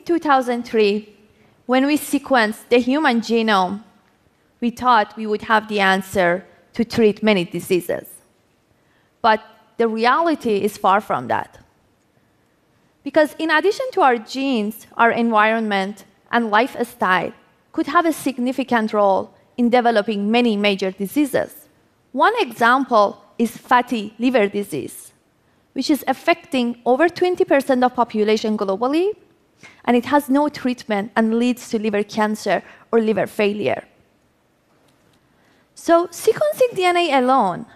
in 2003, when we sequenced the human genome, we thought we would have the answer to treat many diseases. But the reality is far from that. Because in addition to our genes, our environment, and lifestyle could have a significant role in developing many major diseases. One example is fatty liver disease, which is affecting over 20% of population globally, and it has no treatment and leads to liver cancer or liver failure. So sequencing DNA alone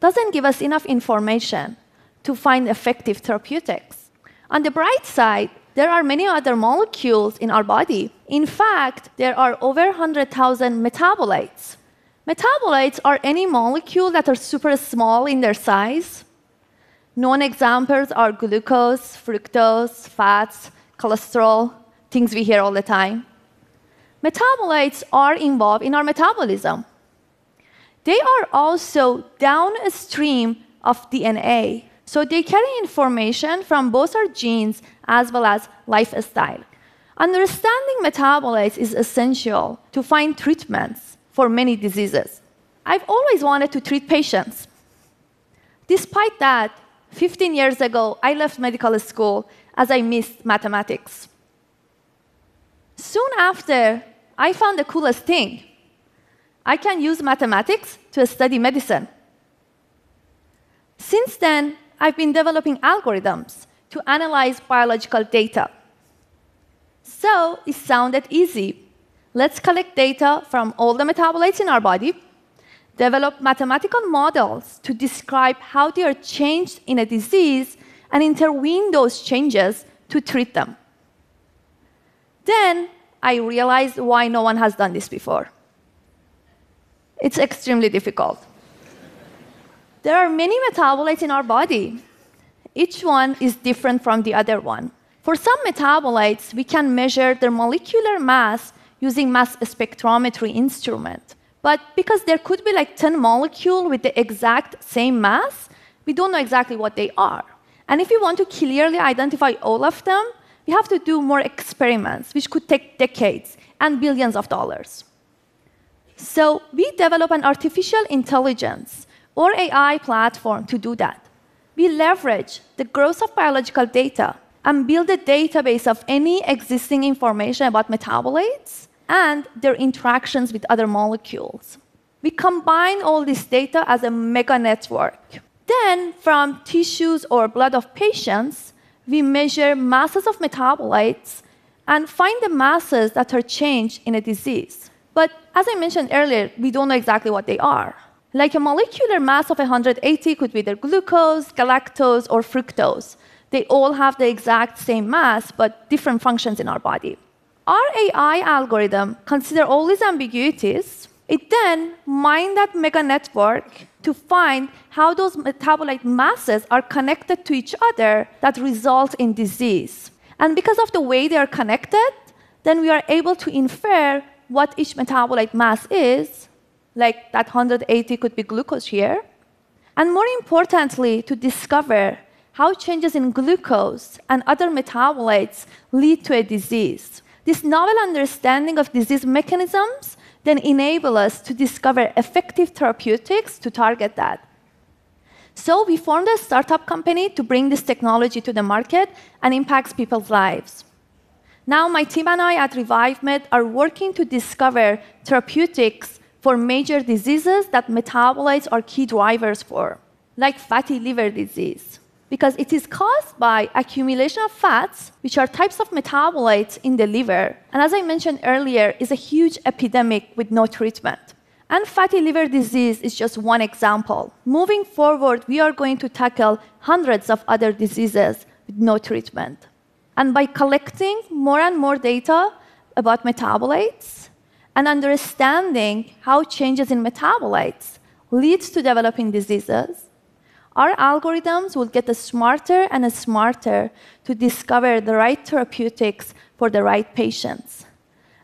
doesn't give us enough information to find effective therapeutics. On the bright side, there are many other molecules in our body. In fact, there are over 100,000 metabolites. Metabolites are any molecule that are super small in their size. Known examples are glucose, fructose, fats, cholesterol, things we hear all the time. Metabolites are involved in our metabolism. They are also downstream of DNA. So they carry information from both our genes as well as lifestyle. Understanding metabolites is essential to find treatments for many diseases. I've always wanted to treat patients. Despite that, 15 years ago, I left medical school as I missed mathematics. Soon after, I found the coolest thing I can use mathematics to study medicine. Since then, I've been developing algorithms to analyze biological data. So it sounded easy. Let's collect data from all the metabolites in our body, develop mathematical models to describe how they are changed in a disease, and intervene those changes to treat them. Then I realized why no one has done this before. It's extremely difficult. There are many metabolites in our body. Each one is different from the other one. For some metabolites, we can measure their molecular mass using mass spectrometry instrument. But because there could be like 10 molecules with the exact same mass, we don't know exactly what they are. And if we want to clearly identify all of them, we have to do more experiments, which could take decades and billions of dollars. So we develop an artificial intelligence or AI platform to do that. We leverage the growth of biological data and build a database of any existing information about metabolites and their interactions with other molecules. We combine all this data as a mega network. Then, from tissues or blood of patients, we measure masses of metabolites and find the masses that are changed in a disease. But as I mentioned earlier, we don't know exactly what they are. Like a molecular mass of 180 could be either glucose, galactose, or fructose. They all have the exact same mass, but different functions in our body. Our AI algorithm consider all these ambiguities. It then mine that mega network to find how those metabolite masses are connected to each other that result in disease. And because of the way they are connected, then we are able to infer what each metabolite mass is, like that 180 could be glucose here, and more importantly, to discover how changes in glucose and other metabolites lead to a disease. This novel understanding of disease mechanisms then enable us to discover effective therapeutics to target that. So we formed a startup company to bring this technology to the market and impacts people's lives. Now, my team and I at ReviveMed are working to discover therapeutics for major diseases that metabolites are key drivers for, like fatty liver disease, because it is caused by accumulation of fats, which are types of metabolites in the liver, and as I mentioned earlier, is a huge epidemic with no treatment. And fatty liver disease is just one example. Moving forward, we are going to tackle hundreds of other diseases with no treatment. And by collecting more and more data about metabolites and understanding how changes in metabolites leads to developing diseases, our algorithms will get smarter and smarter to discover the right therapeutics for the right patients.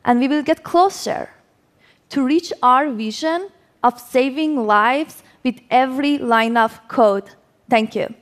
And we will get closer to reach our vision of saving lives with every line of code. Thank you.